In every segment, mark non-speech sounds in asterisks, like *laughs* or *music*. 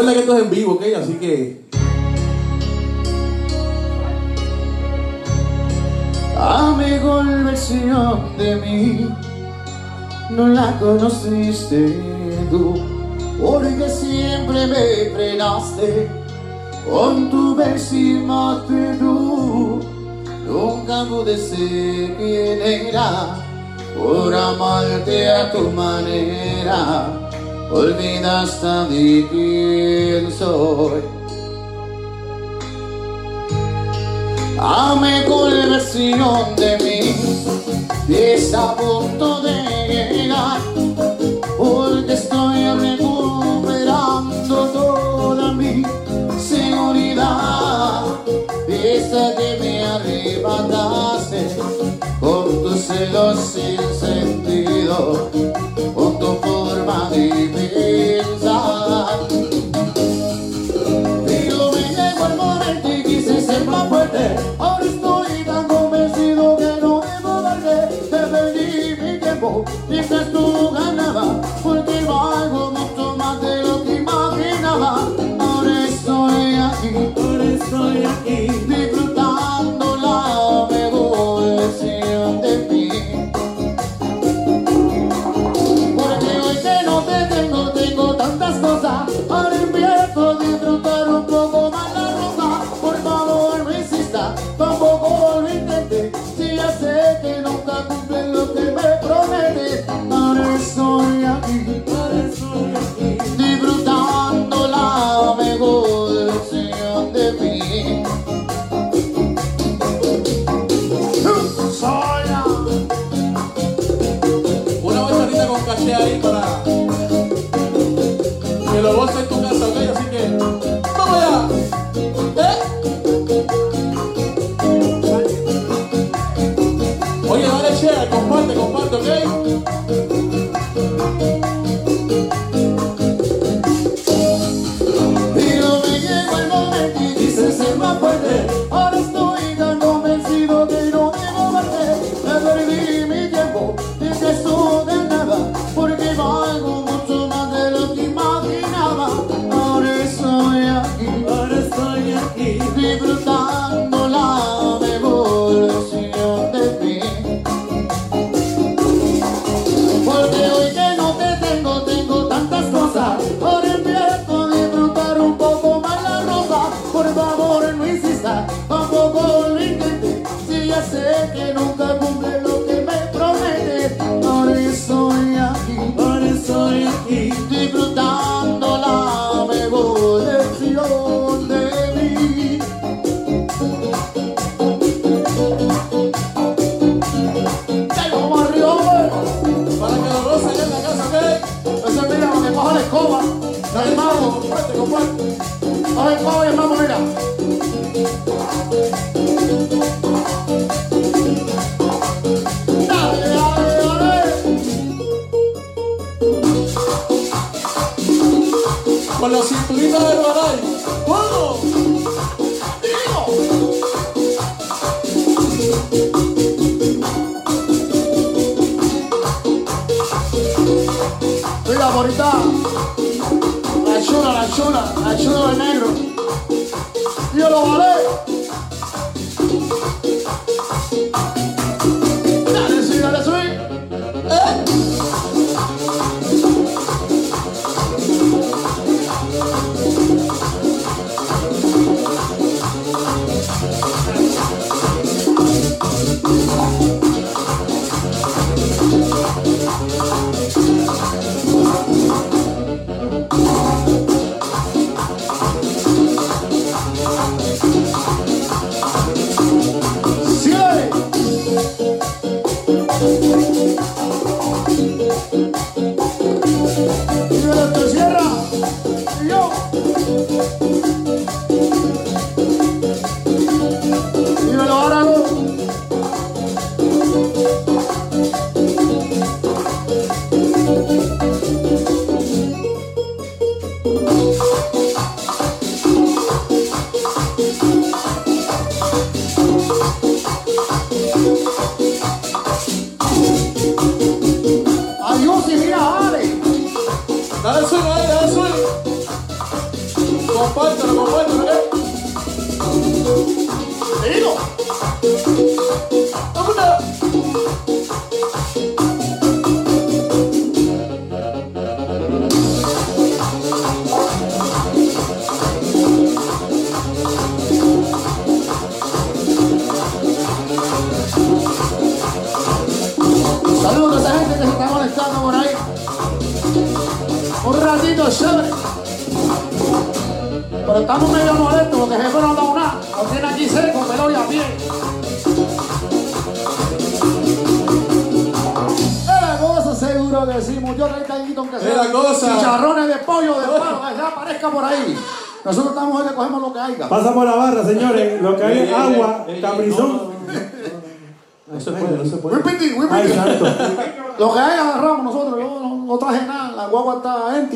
Recuerda que esto es en vivo, ¿ok? Así que. A mejor versión de mí no la conociste tú, porque siempre me frenaste con tu versión de tú. Nunca pude ser quien era por amarte a tu manera olvidaste de quién soy. Ame con versión de mí, está a punto de llegar, porque estoy recuperando toda mi seguridad. Esa que me arrebataste con tus celos sin sentido, con tu forma de vivir.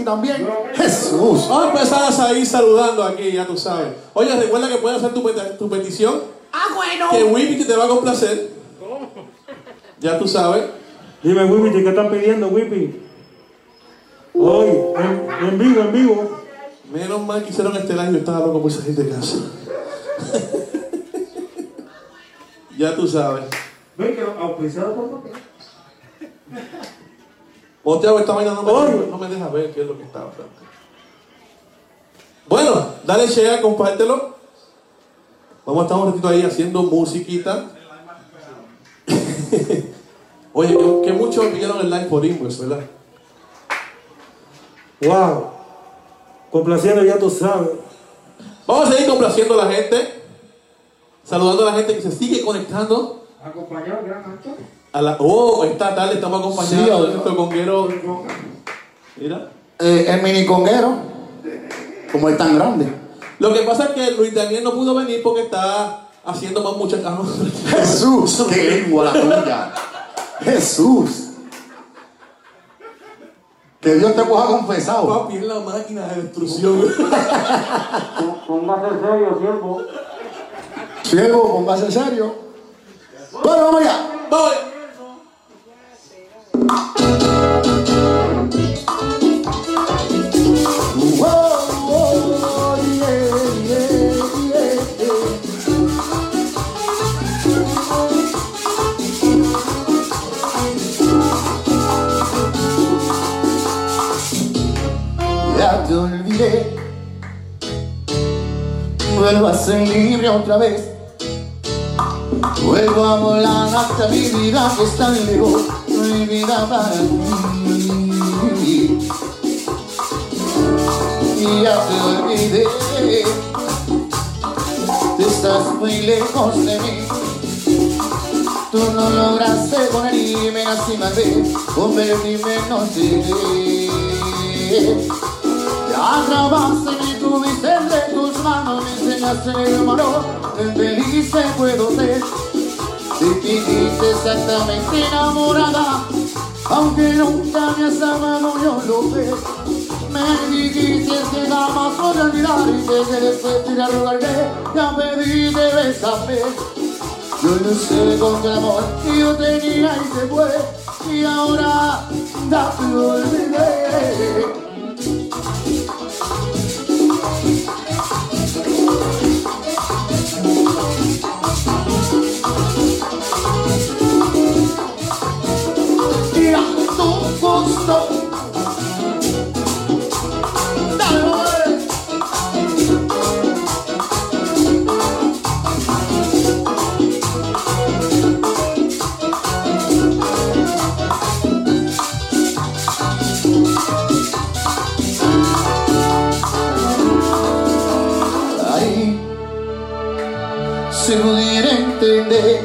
También. Jesús. Vamos a empezar a ir saludando aquí, ya tú sabes. Oye, recuerda que puedes hacer tu, peti- tu petición. Ah, bueno. Que Whippy te va a complacer. Ya tú sabes. Dime, Whippy, ¿qué están pidiendo, Whippy? Hoy, en, en vivo, en vivo. Menos mal que hicieron este live, yo estaba loco por salir de casa. *laughs* ya tú sabes. Ven que auspiciado por Moteado esta vaina no me, Oye. no me deja ver qué es lo que está pasando. Bueno, dale share, compártelo. Vamos a estar un ratito ahí haciendo musiquita. *laughs* Oye, que, que muchos vieron el live por inbox, ¿verdad? Wow. Complaciendo, ya tú sabes. Vamos a seguir complaciendo a la gente. Saludando a la gente que se sigue conectando. Acompañado, gran actor. A la, oh, esta tarde estamos acompañados Sí, de nuestro conguero. Mira. Eh, el mini conguero, como es tan grande. Lo que pasa es que Luis Daniel no pudo venir porque está haciendo más no. *laughs* Jesús, *laughs* qué lengua la tuya. Jesús. Que Dios te coja confesado. Papi, es la máquina de destrucción. *laughs* Póngase serio, siervo. Siervo, póngase serio. Bueno, vamos allá. Voy. Ya te olvidé. Vuelvo a ser libre otra vez. Vuelvo a volar hasta mi vida que es tan lejos, mi vida para ti. Y ya te olvidé. Tú estás muy lejos de mí. Tú no lograste ponerme encima de convertirme en no sé. Ya grabaste mi tuviste entre tus manos, me enseñaste el valor, el feliz que puedo ser. Te dijiste exactamente enamorada, aunque nunca me has amado, yo lo sé. Me dijiste que jamás voy a olvidar y que después te iré a rogarme, ya pedí de besarme. Yo no sé con qué amor que yo tenía y se fue, y ahora ya te olvidé. Si pudiera entender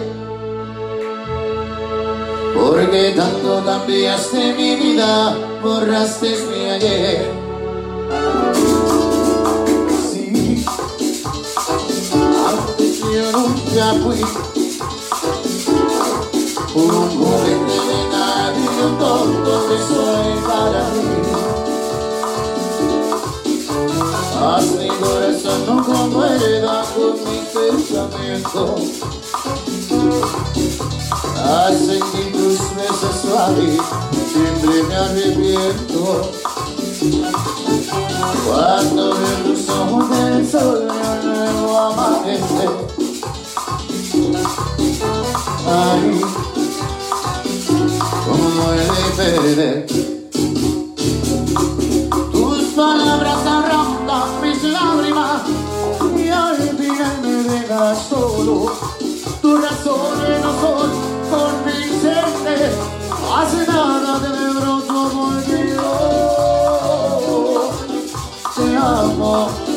porque tanto cambiaste mi vida, borraste mi ayer. Sí, antes yo nunca fui un corazón no concuerda con mi pensamiento. Hace que tus besos suaves, siempre me arrepiento. Cuando veo los ojos del sol, nuevo amanecer. Ay, como el perder. Tus razones no son convincentes, hace nada de pronto me. Te amo.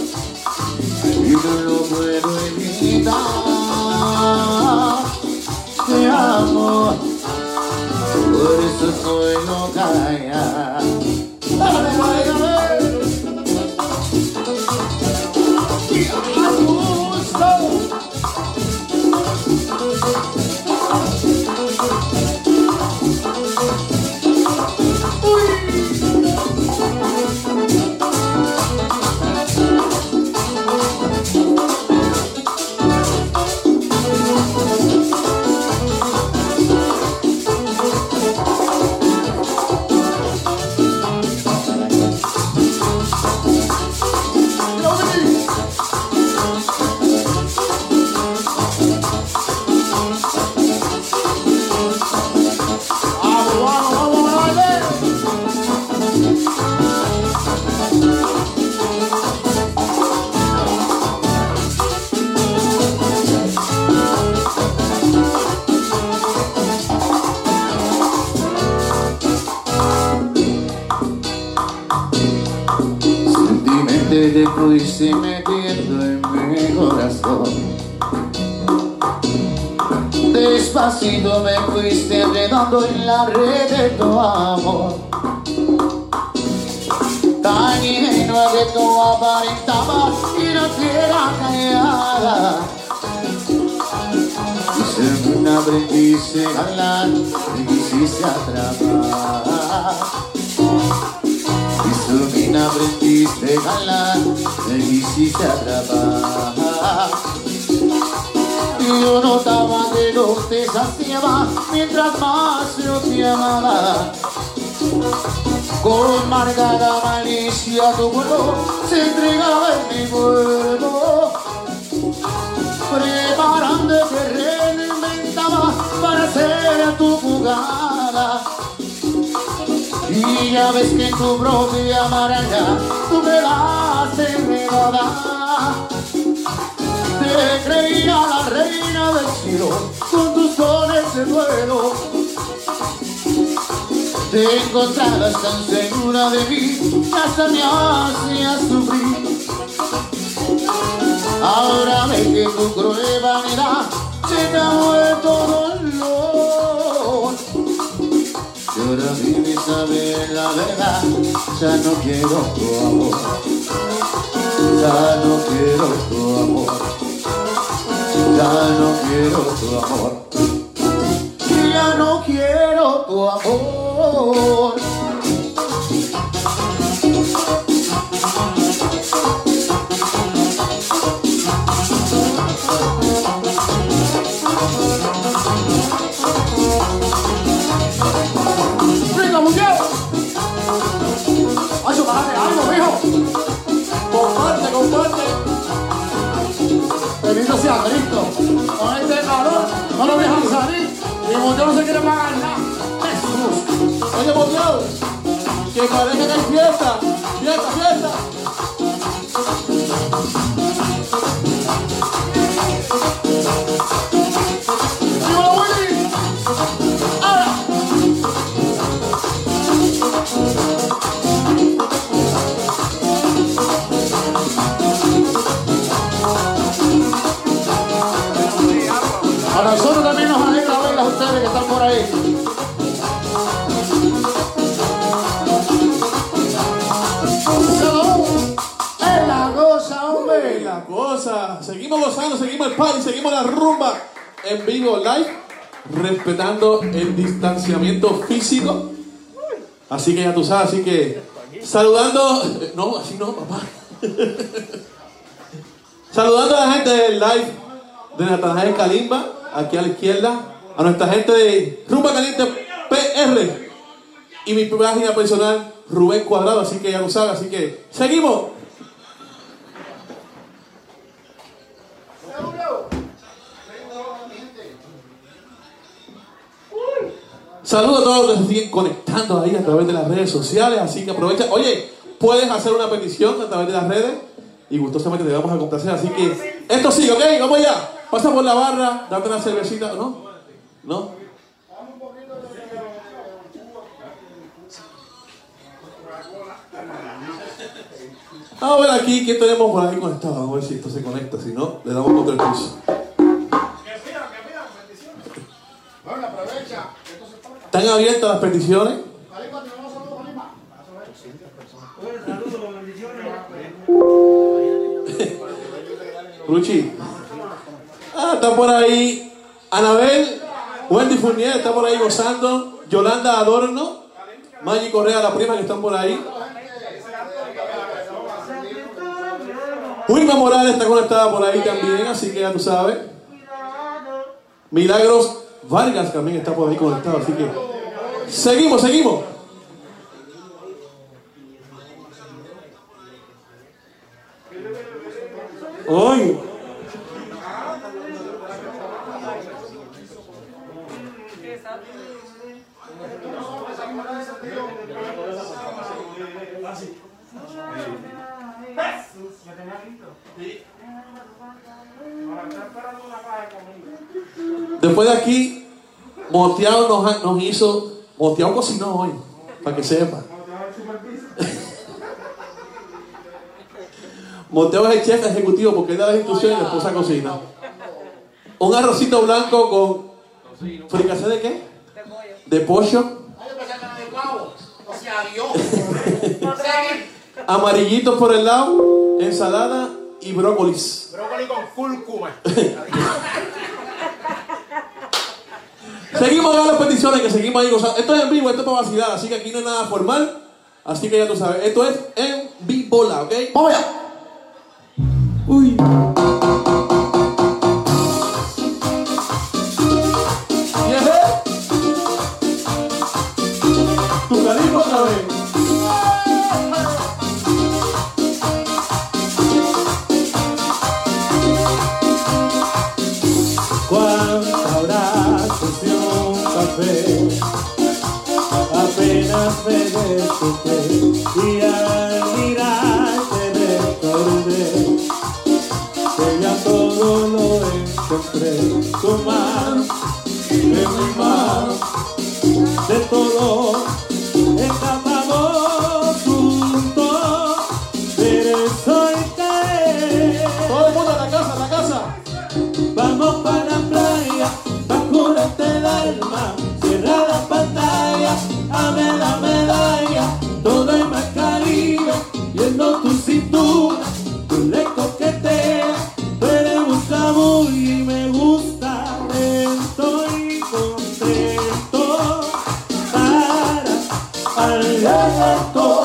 Me quisiste atrapar y yo notaba que no te saciaba mientras más yo te amaba. Con marcada malicia tu cuerpo se entregaba en mi cuerpo. Preparando terreno inventaba para hacer tu jugada. Y ya ves que tu propia maraña tú me das enredada. Te creía la reina del cielo con tus dones de duelo. Te encontrabas tan segura de mí hasta me hacías sufrir. Ahora ve que tu cruel vanidad se te ha vuelto dolor. Ahora vives a ver la verdad, ya no quiero tu amor. Ya no quiero tu amor. Ya no quiero tu amor. Ya no quiero tu amor. Bendito sea Cristo. Con este calor no lo dejan salir y Monteó no se quiere pagar nada. Jesús. Oye, Dios, que parece que hay fiesta. Fiesta, fiesta. El seguimos la rumba en vivo, live, respetando el distanciamiento físico. Así que ya tú sabes, así que saludando. No, así no, papá. *laughs* saludando a la gente del live de Natanael Kalimba, aquí a la izquierda, a nuestra gente de Rumba Caliente PR y mi página personal Rubén Cuadrado, así que ya lo sabes, así que seguimos. Saludos a todos los que se siguen conectando ahí a través de las redes sociales, así que aprovecha. Oye, puedes hacer una petición a través de las redes y gustosamente te vamos a complacer. Así que esto sí, ¿ok? Vamos allá. Pasa por la barra, date una cervecita, ¿no? ¿No? Vamos a ver aquí qué tenemos por ahí conectado. Vamos a ver si esto se conecta. Si no, le damos contra el piso. ¿Están abiertas las peticiones? Ruchi. Ah, está por ahí. Anabel, Wendy Fournier está por ahí gozando. Yolanda Adorno. Maggie Correa, la prima que están por ahí. Wilma Morales está conectada por ahí también, así que ya tú sabes. Milagros Vargas también está por ahí conectado, así que seguimos, seguimos. Hoy, Después de aquí, Moteado nos, hizo, Moteado cocinó hoy, para que sepa. *laughs* Moteado es el chef ejecutivo porque él da las instrucciones y la esposa cocina. Un arrocito blanco con fricacé de qué? De pollo, *laughs* Ay, yo pensé que era de pavo. O sea, Dios. Seguir. amarillito por el lado, ensalada y brócolis. Brócoli con cúrcuma. *laughs* Seguimos dando las peticiones que seguimos ahí gozando. Esto es en vivo, esto es para vacilar, así que aquí no es nada formal. Así que ya tú sabes, esto es en vivo, ¿ok? Vamos allá. Uy. Tu mano en mi mano, de todo para algo.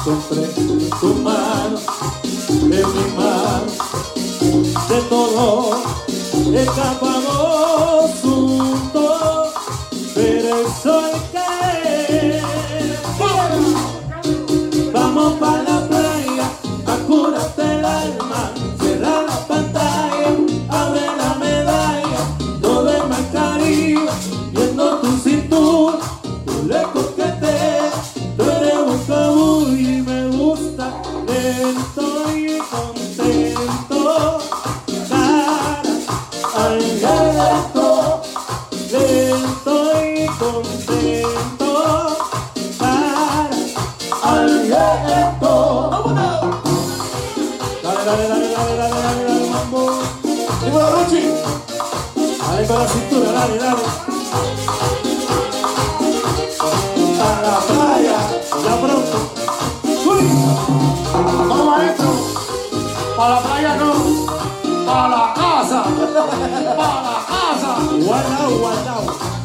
Encontré tu mano de mi mano de todo escapamos Dímelo, Ruchi. Dale con la cintura, dale, dale. A la playa, ya pronto. Uy. Vamos maestro. Para la playa no. Para la casa. Para la casa. Guardao, guardao.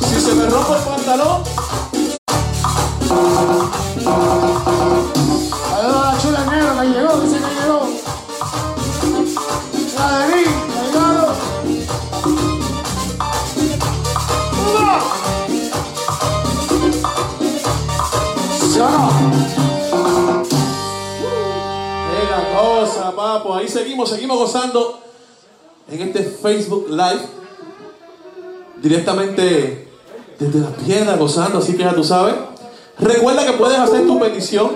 Si se me rompe el pantalón, la chula negra que llegó, dice que llegó. La de mí, que llegado. ¡Uno! ¿Sí o no? es la cosa, papo. Ahí seguimos, seguimos gozando Facebook Live. Directamente desde la piedra gozando, así que ya tú sabes. Recuerda que puedes hacer tu petición,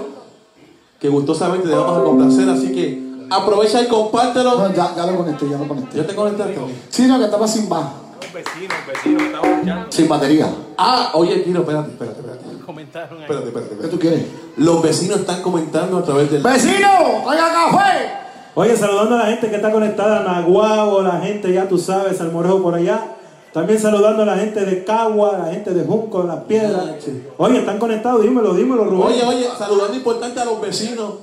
que gustosamente te vamos a complacer, así que aprovecha y compártelo. No, ya, ya lo conecté, ya lo conecté. ¿Ya te conectaste? Sí, no, que estaba sin bajo. Un vecino, un vecino estaba escuchando. Sin batería. Ah, oye, Kiro, espérate, espérate, espérate. Comentaron ahí. Espérate, espérate, ¿Qué tú quieres? Los vecinos están comentando a través del... ¡Vecino! ¡Traiga café! Oye, saludando a la gente que está conectada, Naguabo, la gente, ya tú sabes, Salmorejo por allá. También saludando a la gente de Cagua, la gente de Junco, de Las Piedras. Oye, están conectados, dímelo, dímelo, Rubén. Oye, oye, saludando importante a los vecinos.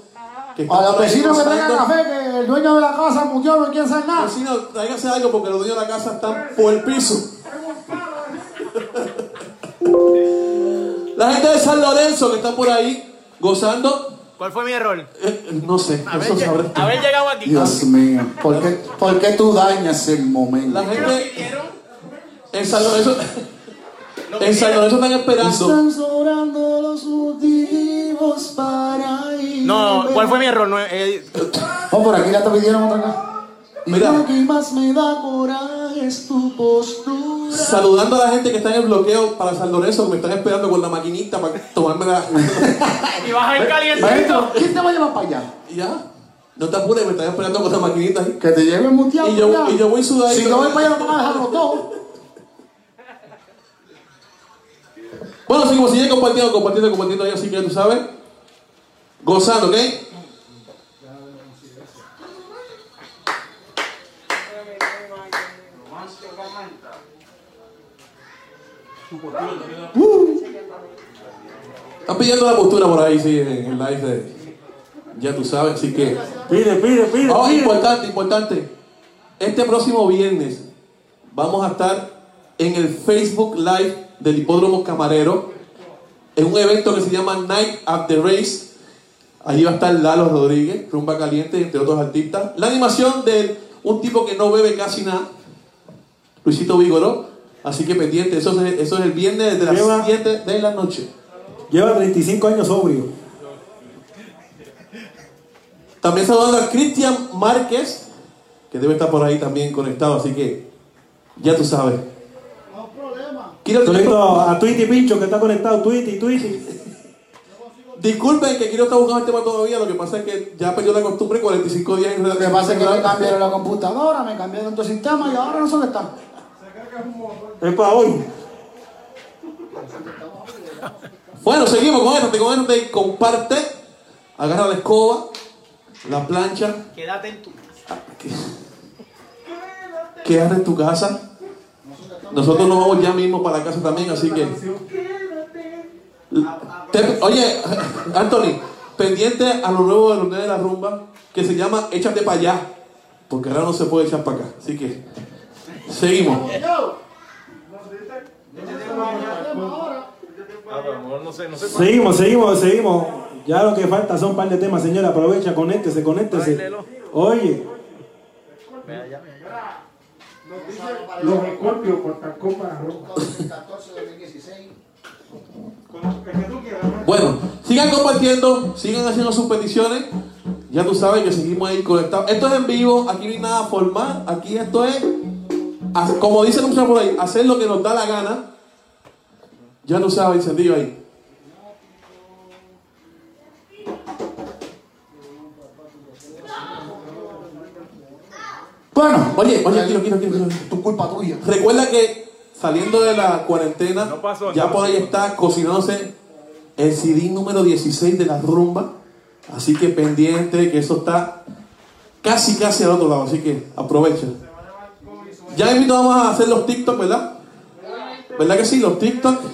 Que A los vecinos que traigan café, que el dueño de la casa murió, no quiere hacer nada. Vecinos, tráigase algo porque los dueños de la casa están por el piso. *laughs* La gente de San Lorenzo que está por ahí gozando, ¿Cuál fue mi error? eh, no sé, Haber, eso sabrás tú. haber llegado aquí. Dios mío, ¿por qué, por qué tú dañas el momento? La gente en San Lorenzo, en San Lorenzo están esperando. Están sobrando los motivos para ir. No, ¿cuál fue mi error? No, eh, Oh, por aquí ya te pidieron otra cosa. Mira. lo que más me da coraje es tu postura. Saludando a la gente que está en el bloqueo para San Lorenzo, que me están esperando con la maquinita para tomarme la. *laughs* y vas a ir calientito. Maestro, ¿quién te va a llevar para allá? Ya, no te apures, me están esperando con la maquinita ahí. Que te lleve muteado. Y yo- y yo voy sudadito. Si yo voy para allá, no van a dejar los dos. Bueno, seguimos, sigue compartiendo, compartiendo, compartiendo ahí, así que ya tú sabes. Gozando, ¿ok? Uh. Están pidiendo la postura por ahí, sí, en el live de. Ya tú sabes, así que. Pide, pide, pide. Oh, pide. importante, importante. Este próximo viernes, vamos a estar en el Facebook Live del Hipódromo Camarero, en un evento que se llama Night at the Race. Allí va a estar Lalo Rodríguez, Rumba Caliente, entre otros artistas. La animación de un tipo que no bebe casi nada, Luisito Vigoró. Así que pendiente, eso es, eso es el viernes de las Lleva- 7 de la noche. Lleva 35 años sobrio. También saludando a Cristian Márquez, que debe estar por ahí también conectado, así que ya tú sabes. No problema. Quiero- a Twitty Pincho que está conectado. Twitty, Twitty. disculpen que quiero estar buscando el tema todavía, lo que pasa es que ya perdió la costumbre 45 días en Lo que pasa es que me cambiaron *laughs* la computadora, me cambiaron otro sistema y ahora no sé dónde están. Es para hoy. Bueno, seguimos con esto, con esto te comparte, agarra la escoba, la plancha, Quédate en tu. quédate en tu casa. Nosotros nos vamos ya mismo para la casa también, así que. Te- oye, Anthony, pendiente a lo nuevo de los Nenes de la rumba, que se llama Échate para allá, porque ahora no se puede echar para acá. Así que, seguimos. Seguimos, seguimos, seguimos. Ya lo que falta son un par de temas, señora. Aprovecha, conéctese, conéctese. Oye. Los escorpios por Copa Roja. 2014, 2016. El que tú quieras, ¿no? Bueno, sigan compartiendo, sigan haciendo sus peticiones. Ya tú sabes que seguimos ahí conectados. Esto es en vivo, aquí no hay nada formal. Aquí esto es, como dice mucho por ahí, hacer lo que nos da la gana. Ya tú sabes, encendido ahí. Bueno, Oye, oye, quiero, quiero, quiero, quiero. tu culpa tuya. Recuerda que saliendo de la cuarentena, No pasó, ya no por ahí pasó. está cocinándose el CD número 16 de la rumba. Así que pendiente, que eso está casi, casi al otro lado. Así que aprovecha. Ya invito, vamos a hacer los TikTok, ¿verdad? ¿Verdad que sí? Los TikTok. *laughs*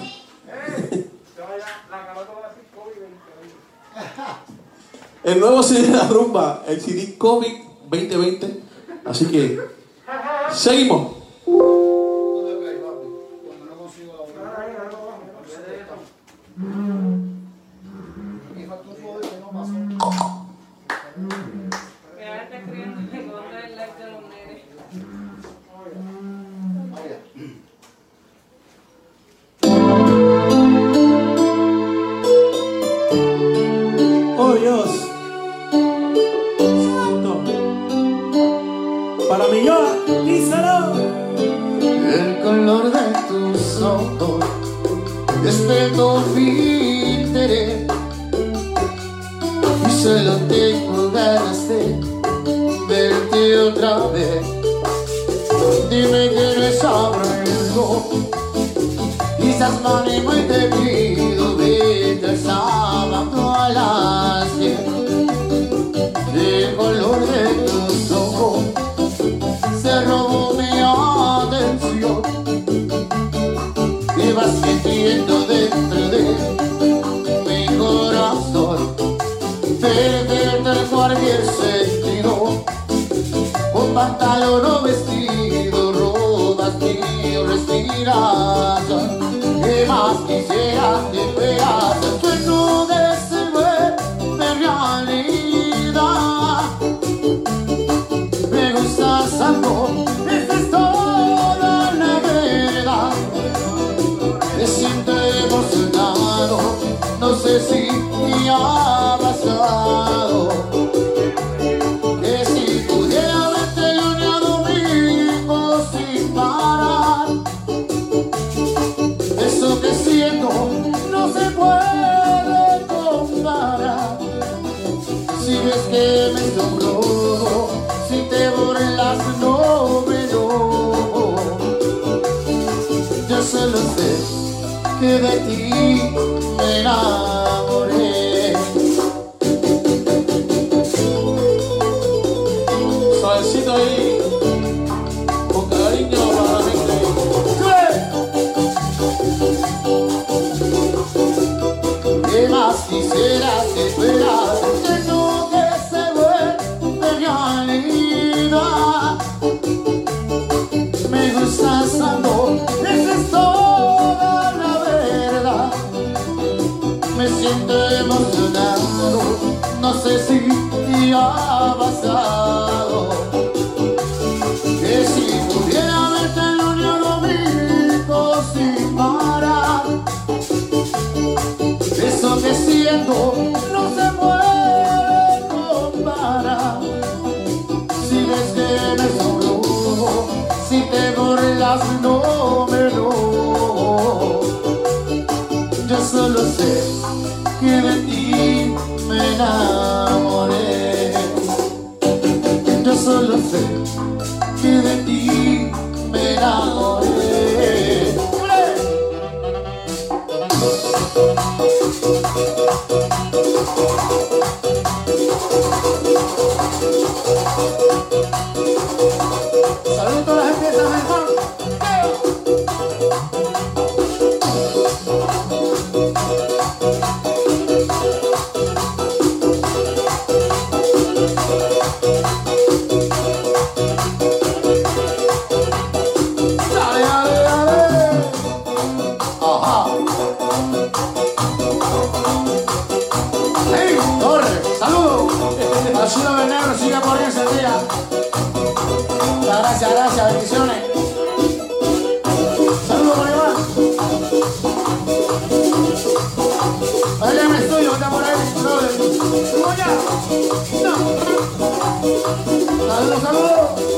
El nuevo CD de la rumba, el CD COVID 2020. Así que seguimos. Perderte cualquier sentido. Con pantalón o vestido sé si ya vas a Saludos, saludos.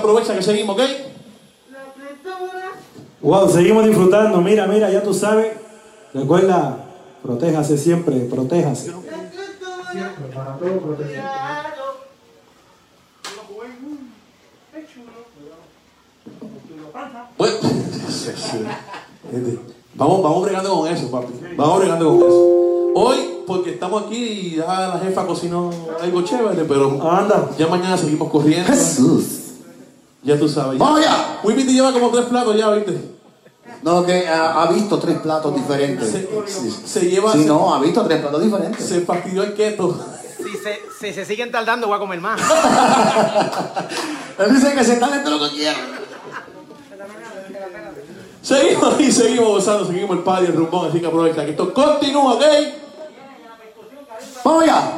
Aprovecha que seguimos, ¿ok? Wow, seguimos disfrutando. Mira, mira, ya tú sabes. Recuerda, protéjase siempre, protéjase. Para todo protección. Bueno, sí, sí. Gente, Vamos, vamos bregando con eso, papi. Vamos bregando con eso. Hoy, porque estamos aquí y ya la jefa cocinó algo chévere, pero Anda. ya mañana seguimos corriendo. Jesús. Ya tú sabes. Ya. Vamos allá. Wipi te lleva como tres platos ya, ¿viste? No, que ha, ha visto tres platos diferentes. Se, Sí. se lleva. Sí, se, no, ha visto tres platos diferentes. se fastidió el keto. Si se, si se siguen tardando, voy a comer más. *laughs* Él dice que se está dentro lo que quiere. Seguimos y seguimos gozando, seguimos el party, el rumbón, así que aprovecha que esto continúa, ¿ok? Vamos allá.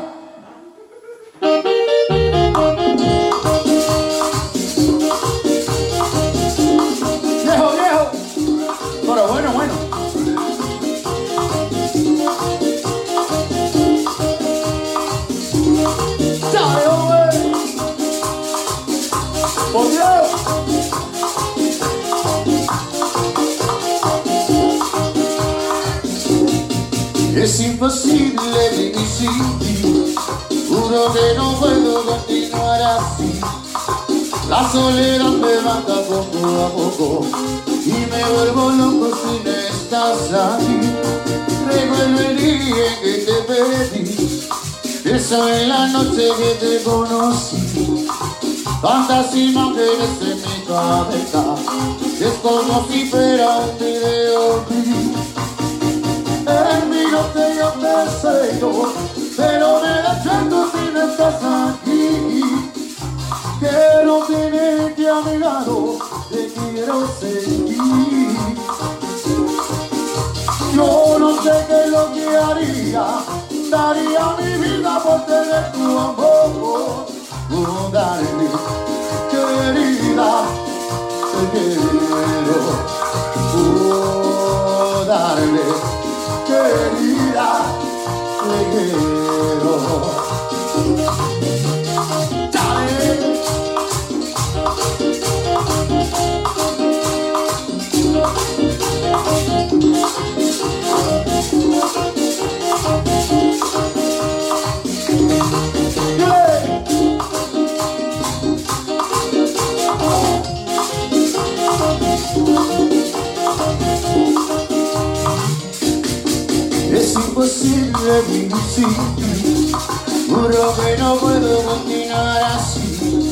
Es imposible vivir sin ti. Juro que no puedo continuar así. La soledad me mata poco a poco y me vuelvo loco si no estás aquí. Recuerdo el día en que te perdí, esa en la noche que te conocí. Tantas imágenes en mi cabeza, es como si fuera un videoclip. En mi noche yo te deseo, pero me da tanto si no estás aquí. Quiero tenerte a mi lado, te quiero sentir. Yo no sé qué es lo que haría, daría mi vida por tener tu amor. ungarni yo querida, te quiero darle querida te quiero imposible vivir. Juro que no puedo continuar así.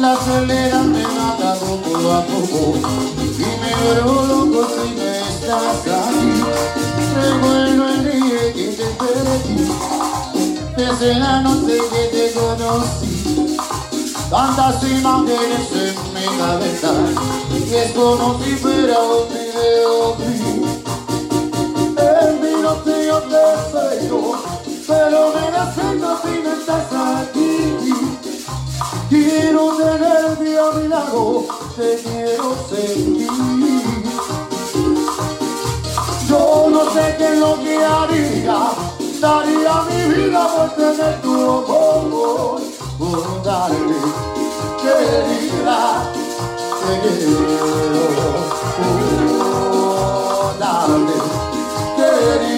La soledad me mata poco a poco y me vuelvo loco si no estás aquí. Recuerdo el día que te perdí, desde la noche que te conocí. Tantas imágenes en mi cabeza y es como si fuera un videoclip. Te pero me deseo si no estás aquí. Quiero tenerte a mi lado, te quiero sentir. Yo no sé qué es lo que haría, daría mi vida por tener tu amor. Oh, darle, querida, te quiero.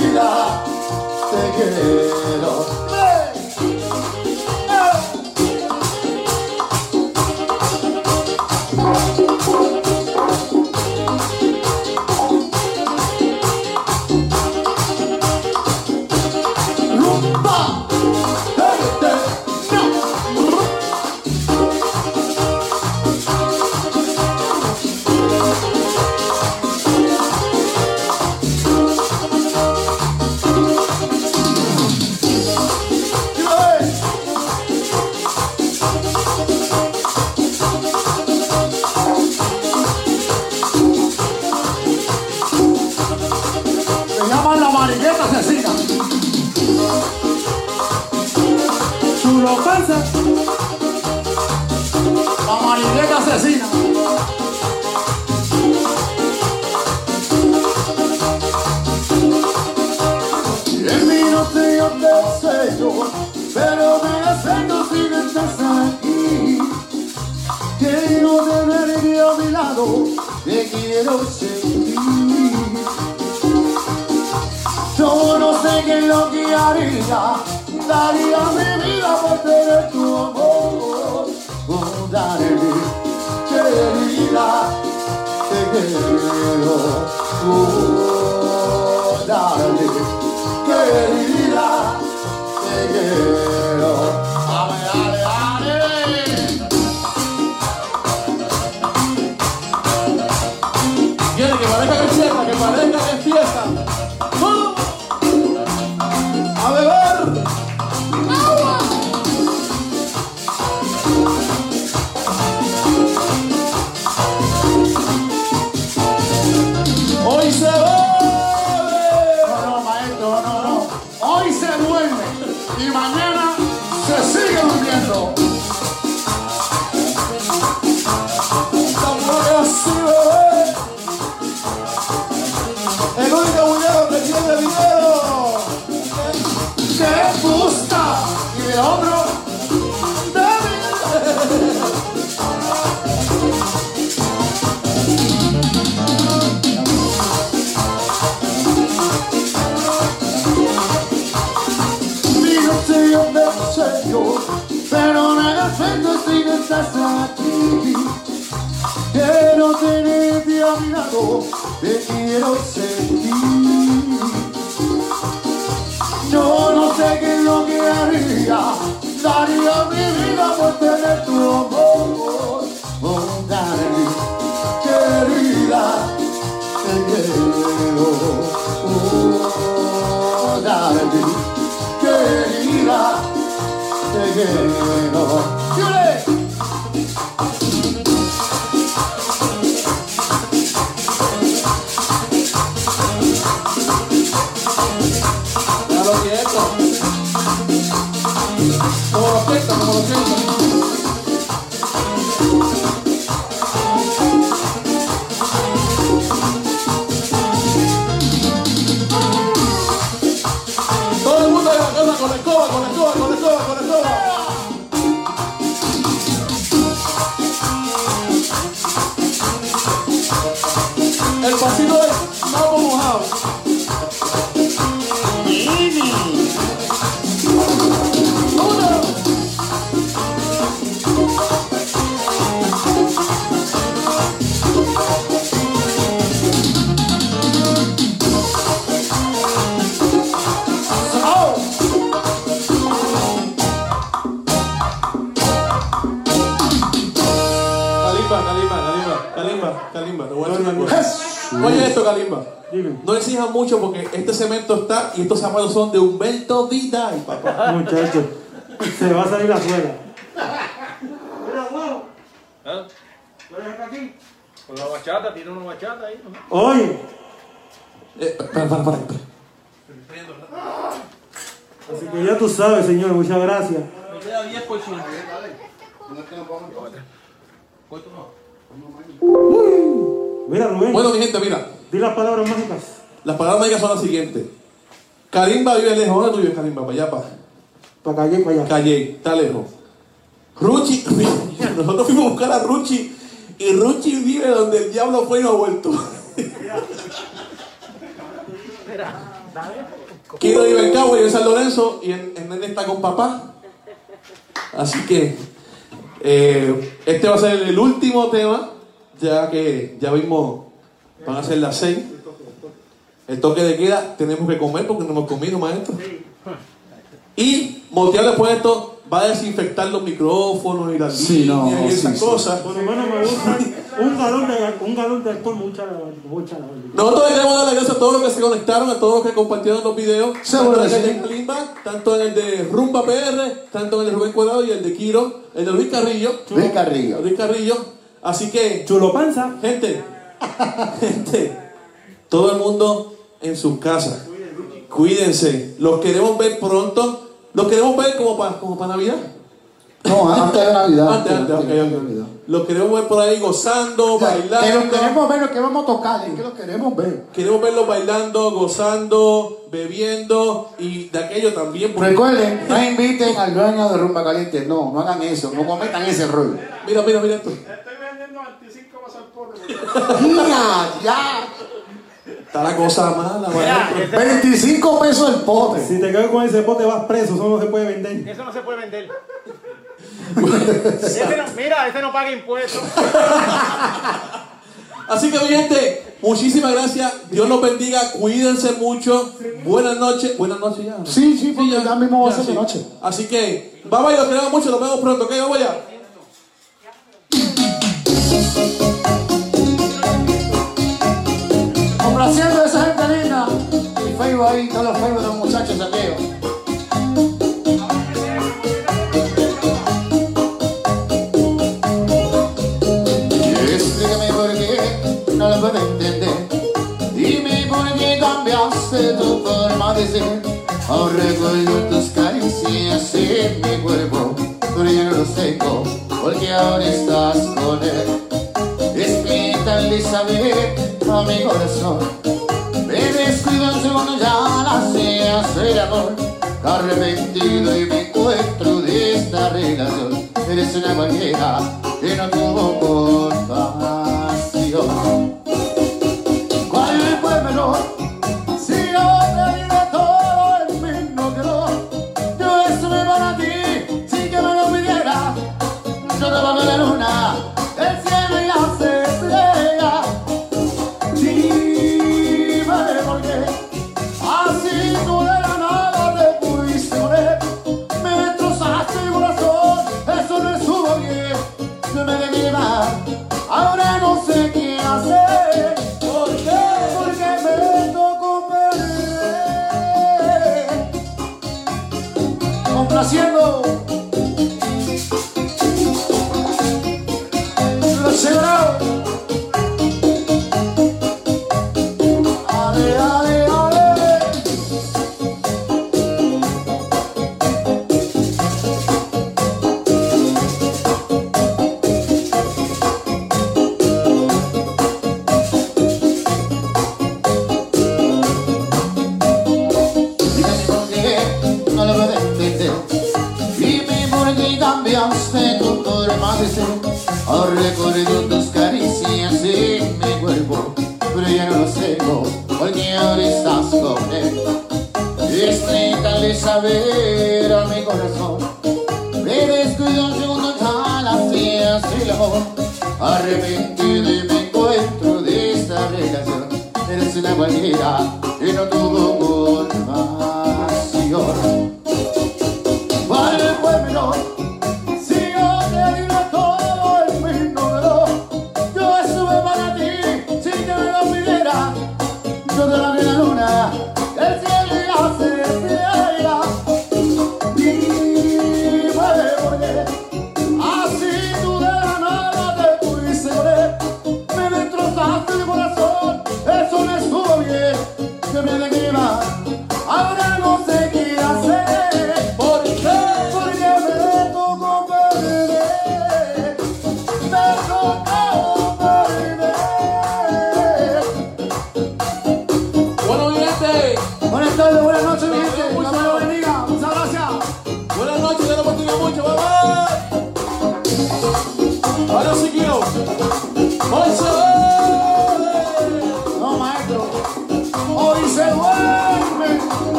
Querida, te quiero. Chulo panza, La mariqueta asesina. En mi noche yo te deseo, pero me deseo si no estás aquí. Quiero tenerte a mi lado, te quiero sentir. Yo no sé qué es lo que haría, daría mi vida por tener tu amor. Oh, darle, querida, te quiero. Oh, darle, querida, te quiero. Defendo si no estás aquí. Quiero tenerte a mi lado, te quiero sentir. Yo no sé qué es lo que haría, daría mi vida por tener tu amor. Oh, darling, querida, te quiero. Oh, darling, te quiero. ¡Yule! No exijan mucho porque este cemento está y estos zapatos son de Humberto Vidal, papá. Muchacho, se va a salir la suela. ¿Ah? Con la bachata, tiene una bachata ahí. ¿no? Oye, Eh, para, para, para, así que ya tú sabes, señor, muchas gracias. Me queda 10 por ciento. Mira, Rubén, Bueno, mi gente, mira. Di las palabras mágicas. Las palabras mágicas son las siguientes. Kalimba vive lejos. ¿Dónde tú vives, Kalimba? Para allá, para Para calle, para allá. Calle, está lejos. Ruchi, *laughs* nosotros fuimos a buscar a Ruchi y Ruchi vive donde el diablo fue y no ha vuelto. Kiro vive en Cabo y en San Lorenzo y en, en Nene está con papá. Así que eh, este va a ser el último tema, ya que ya vimos, van a ser las seis. El toque de queda, tenemos que comer porque no hemos comido, maestro. Y Montear después de esto va a desinfectar los micrófonos y las Sí, no, y sí, esas sí. cosas. Por lo menos me gusta un galón de, un galón de alcohol, mucha, mucha la Nosotros le queremos dar las gracias a todos los que se conectaron, a todos los que compartieron los videos, Seguro tanto en que el de tanto en el de Rumba PR, tanto en el de Rubén Cuadrado y el de Kiro, el de Luis Carrillo. Luis Carrillo. Luis Carrillo. Así que, Chulo panza. gente, gente, todo el mundo en sus casas. Cuídense. Los queremos ver pronto. Los queremos ver como para como para Navidad. No, antes de Navidad. Antes, antes. Navidad. Los queremos ver por ahí gozando, O sea, bailando. Que lo queremos ver, lo que vamos a tocar, es que lo queremos ver. Queremos verlos bailando, gozando, bebiendo y de aquello también. porque- Recuerden, no inviten al dueño de Rumba Caliente. No, no hagan eso. No cometan ese error. Mira, mira, mira esto. Estoy vendiendo 25 más al pote. ¡Mira! ¡Ya! Está la cosa mala, maestro. 25 pesos el pote. Si te caes con ese pote vas preso, eso no se puede vender. Eso no se puede vender. Ese no- mira, ese no paga impuestos. *laughs* Así que, mi gente, muchísimas gracias. Dios los bendiga. Cuídense mucho. Buenas noches. Buenas noches ya. ¿no? Sí, sí, porque ya mismo va a ser de sí. noche. Así que, bye bye, los queremos mucho. Nos vemos pronto. ¿Ok? Vamos allá. Complaciendo a esa gente linda. Y Facebook ahí, todos los Facebook de los muchachos aquellos. Explícame por qué no lo puedo entender. Dime por qué cambiaste tu forma de ser. Aún recuerdo tus caricias en mi cuerpo, pero ya no los tengo porque ahora estás con él. Explícale saber mi corazón. Me descuido un segundo, ya la hacías el amor. Arrepentido y me encuentro de esta relación. Eres una cualquiera que no tuvo compasión. Recuerdo tus caricias en mi cuerpo, pero ya no los tengo porque ahora estás con él. Explícale saber a mi corazón. Me descuido un segundo, ya la hacías el amor. Arrepentido y me encuentro de esta relación. Eres una cualquiera